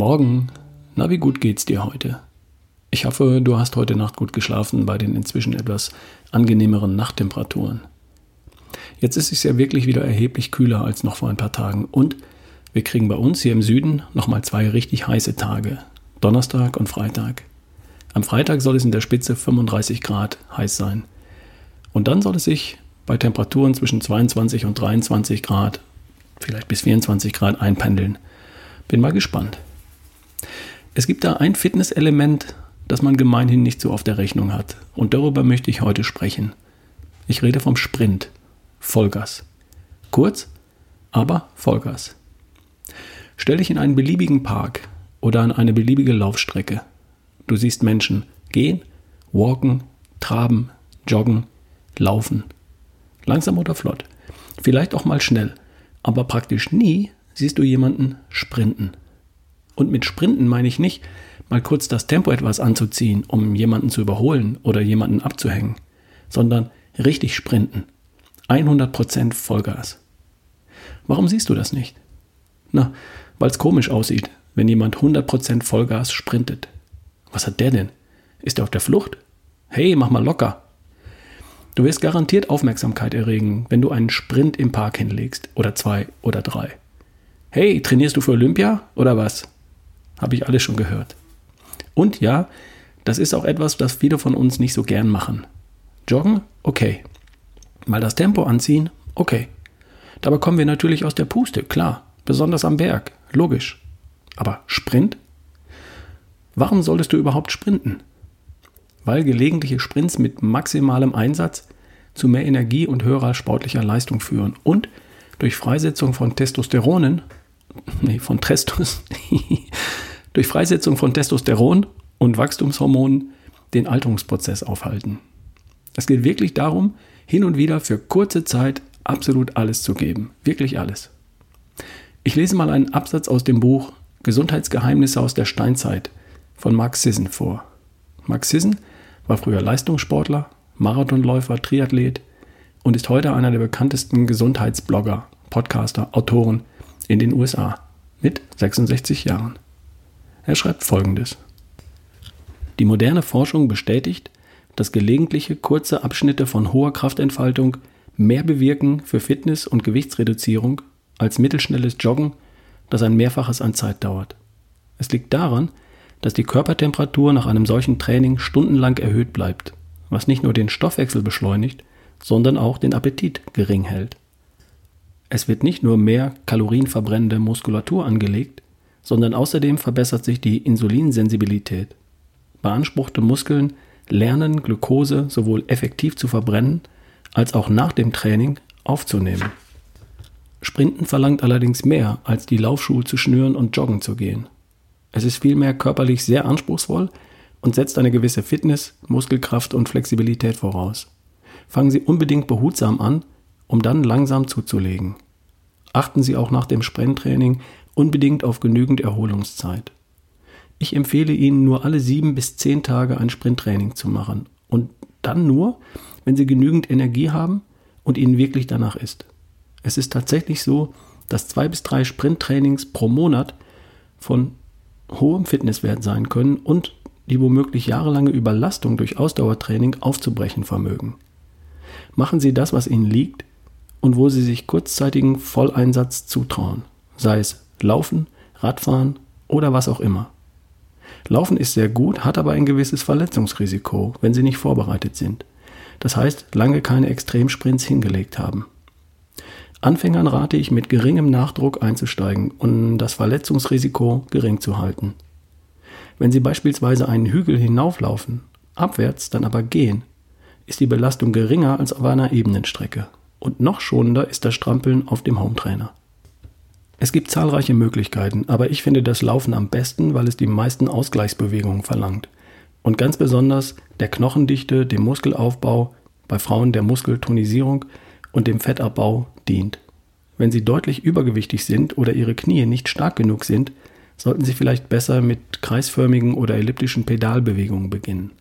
Morgen. Na, wie gut geht's dir heute? Ich hoffe, du hast heute Nacht gut geschlafen bei den inzwischen etwas angenehmeren Nachttemperaturen. Jetzt ist es ja wirklich wieder erheblich kühler als noch vor ein paar Tagen und wir kriegen bei uns hier im Süden nochmal zwei richtig heiße Tage. Donnerstag und Freitag. Am Freitag soll es in der Spitze 35 Grad heiß sein. Und dann soll es sich bei Temperaturen zwischen 22 und 23 Grad, vielleicht bis 24 Grad einpendeln. Bin mal gespannt. Es gibt da ein Fitnesselement, das man gemeinhin nicht so auf der Rechnung hat. Und darüber möchte ich heute sprechen. Ich rede vom Sprint. Vollgas. Kurz, aber Vollgas. Stell dich in einen beliebigen Park oder an eine beliebige Laufstrecke. Du siehst Menschen gehen, walken, traben, joggen, laufen. Langsam oder flott. Vielleicht auch mal schnell. Aber praktisch nie siehst du jemanden sprinten. Und mit Sprinten meine ich nicht, mal kurz das Tempo etwas anzuziehen, um jemanden zu überholen oder jemanden abzuhängen, sondern richtig sprinten. 100% Vollgas. Warum siehst du das nicht? Na, weil es komisch aussieht, wenn jemand 100% Vollgas sprintet. Was hat der denn? Ist er auf der Flucht? Hey, mach mal locker. Du wirst garantiert Aufmerksamkeit erregen, wenn du einen Sprint im Park hinlegst oder zwei oder drei. Hey, trainierst du für Olympia oder was? Habe ich alles schon gehört. Und ja, das ist auch etwas, das viele von uns nicht so gern machen. Joggen? Okay. Mal das Tempo anziehen? Okay. Dabei kommen wir natürlich aus der Puste, klar. Besonders am Berg. Logisch. Aber Sprint? Warum solltest du überhaupt sprinten? Weil gelegentliche Sprints mit maximalem Einsatz zu mehr Energie und höherer sportlicher Leistung führen und durch Freisetzung von Testosteronen, nee, von Trestos, durch Freisetzung von Testosteron und Wachstumshormonen den Alterungsprozess aufhalten. Es geht wirklich darum, hin und wieder für kurze Zeit absolut alles zu geben. Wirklich alles. Ich lese mal einen Absatz aus dem Buch Gesundheitsgeheimnisse aus der Steinzeit von Max Sisson vor. Max Sisson war früher Leistungssportler, Marathonläufer, Triathlet und ist heute einer der bekanntesten Gesundheitsblogger, Podcaster, Autoren in den USA mit 66 Jahren. Er schreibt folgendes. Die moderne Forschung bestätigt, dass gelegentliche kurze Abschnitte von hoher Kraftentfaltung mehr bewirken für Fitness und Gewichtsreduzierung als mittelschnelles Joggen, das ein Mehrfaches an Zeit dauert. Es liegt daran, dass die Körpertemperatur nach einem solchen Training stundenlang erhöht bleibt, was nicht nur den Stoffwechsel beschleunigt, sondern auch den Appetit gering hält. Es wird nicht nur mehr kalorienverbrennende Muskulatur angelegt, sondern außerdem verbessert sich die Insulinsensibilität. Beanspruchte Muskeln lernen Glucose sowohl effektiv zu verbrennen als auch nach dem Training aufzunehmen. Sprinten verlangt allerdings mehr, als die Laufschuhe zu schnüren und joggen zu gehen. Es ist vielmehr körperlich sehr anspruchsvoll und setzt eine gewisse Fitness, Muskelkraft und Flexibilität voraus. Fangen Sie unbedingt behutsam an, um dann langsam zuzulegen. Achten Sie auch nach dem Sprinttraining unbedingt auf genügend Erholungszeit. Ich empfehle Ihnen nur alle sieben bis zehn Tage ein Sprinttraining zu machen und dann nur, wenn Sie genügend Energie haben und Ihnen wirklich danach ist. Es ist tatsächlich so, dass zwei bis drei Sprinttrainings pro Monat von hohem Fitnesswert sein können und die womöglich jahrelange Überlastung durch Ausdauertraining aufzubrechen vermögen. Machen Sie das, was Ihnen liegt und wo Sie sich kurzzeitigen Volleinsatz zutrauen, sei es Laufen, Radfahren oder was auch immer. Laufen ist sehr gut, hat aber ein gewisses Verletzungsrisiko, wenn Sie nicht vorbereitet sind. Das heißt, lange keine Extremsprints hingelegt haben. Anfängern rate ich mit geringem Nachdruck einzusteigen um das Verletzungsrisiko gering zu halten. Wenn Sie beispielsweise einen Hügel hinauflaufen, abwärts dann aber gehen, ist die Belastung geringer als auf einer ebenen Strecke. Und noch schonender ist das Strampeln auf dem Hometrainer. Es gibt zahlreiche Möglichkeiten, aber ich finde das Laufen am besten, weil es die meisten Ausgleichsbewegungen verlangt. Und ganz besonders der Knochendichte, dem Muskelaufbau, bei Frauen der Muskeltonisierung und dem Fettabbau dient. Wenn Sie deutlich übergewichtig sind oder Ihre Knie nicht stark genug sind, sollten Sie vielleicht besser mit kreisförmigen oder elliptischen Pedalbewegungen beginnen.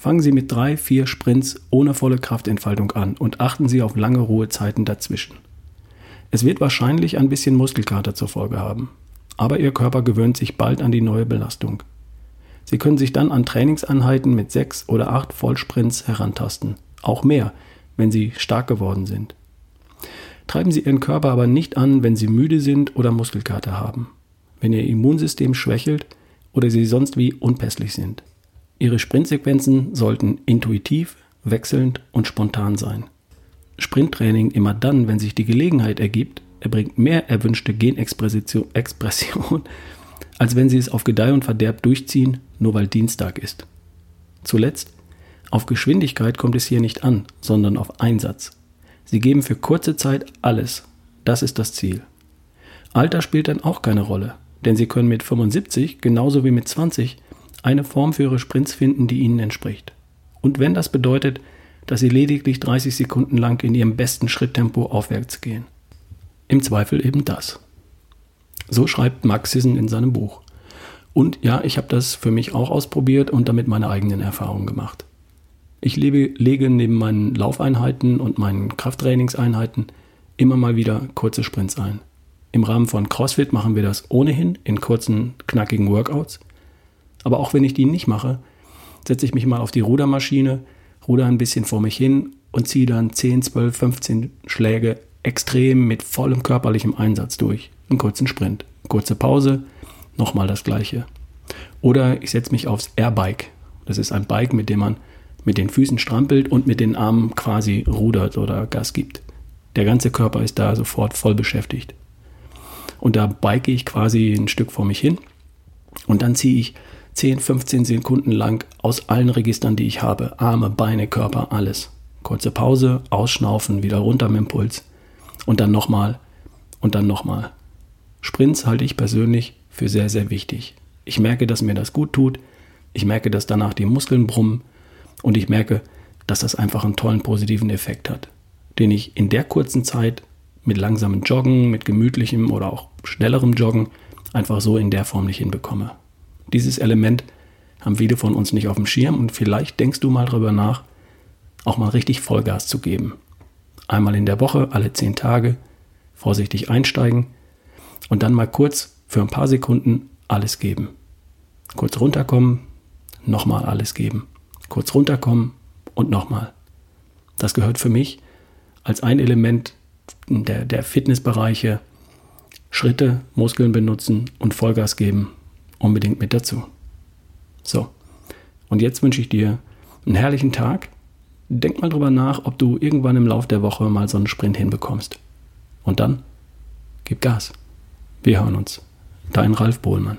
Fangen Sie mit drei, vier Sprints ohne volle Kraftentfaltung an und achten Sie auf lange Ruhezeiten dazwischen. Es wird wahrscheinlich ein bisschen Muskelkater zur Folge haben. aber Ihr Körper gewöhnt sich bald an die neue Belastung. Sie können sich dann an Trainingseinheiten mit sechs oder acht Vollsprints herantasten, auch mehr, wenn Sie stark geworden sind. Treiben Sie Ihren Körper aber nicht an, wenn Sie müde sind oder Muskelkater haben, wenn Ihr Immunsystem schwächelt oder Sie sonst wie unpässlich sind. Ihre Sprintsequenzen sollten intuitiv, wechselnd und spontan sein. Sprinttraining immer dann, wenn sich die Gelegenheit ergibt, erbringt mehr erwünschte Genexpression, Expression, als wenn sie es auf Gedeih und Verderb durchziehen, nur weil Dienstag ist. Zuletzt, auf Geschwindigkeit kommt es hier nicht an, sondern auf Einsatz. Sie geben für kurze Zeit alles. Das ist das Ziel. Alter spielt dann auch keine Rolle, denn Sie können mit 75 genauso wie mit 20 eine Form für Ihre Sprints finden, die Ihnen entspricht. Und wenn das bedeutet, dass Sie lediglich 30 Sekunden lang in Ihrem besten Schritttempo aufwärts gehen. Im Zweifel eben das. So schreibt Max Sisson in seinem Buch. Und ja, ich habe das für mich auch ausprobiert und damit meine eigenen Erfahrungen gemacht. Ich lebe, lege neben meinen Laufeinheiten und meinen Krafttrainingseinheiten immer mal wieder kurze Sprints ein. Im Rahmen von CrossFit machen wir das ohnehin in kurzen, knackigen Workouts. Aber auch wenn ich die nicht mache, setze ich mich mal auf die Rudermaschine, ruder ein bisschen vor mich hin und ziehe dann 10, 12, 15 Schläge extrem mit vollem körperlichem Einsatz durch. Einen kurzen Sprint, kurze Pause, nochmal das gleiche. Oder ich setze mich aufs Airbike. Das ist ein Bike, mit dem man mit den Füßen strampelt und mit den Armen quasi rudert oder Gas gibt. Der ganze Körper ist da sofort voll beschäftigt. Und da bike ich quasi ein Stück vor mich hin und dann ziehe ich 10, 15 Sekunden lang aus allen Registern, die ich habe. Arme, Beine, Körper, alles. Kurze Pause, ausschnaufen, wieder runter mit dem Puls. Und dann nochmal und dann nochmal. Sprints halte ich persönlich für sehr, sehr wichtig. Ich merke, dass mir das gut tut. Ich merke, dass danach die Muskeln brummen. Und ich merke, dass das einfach einen tollen positiven Effekt hat, den ich in der kurzen Zeit mit langsamem Joggen, mit gemütlichem oder auch schnellerem Joggen einfach so in der Form nicht hinbekomme. Dieses Element haben viele von uns nicht auf dem Schirm und vielleicht denkst du mal darüber nach, auch mal richtig Vollgas zu geben. Einmal in der Woche, alle zehn Tage, vorsichtig einsteigen und dann mal kurz für ein paar Sekunden alles geben. Kurz runterkommen, nochmal alles geben. Kurz runterkommen und nochmal. Das gehört für mich als ein Element der, der Fitnessbereiche Schritte, Muskeln benutzen und Vollgas geben unbedingt mit dazu. So, und jetzt wünsche ich dir einen herrlichen Tag. Denk mal drüber nach, ob du irgendwann im Laufe der Woche mal so einen Sprint hinbekommst. Und dann gib Gas. Wir hören uns. Dein Ralf Bohlmann.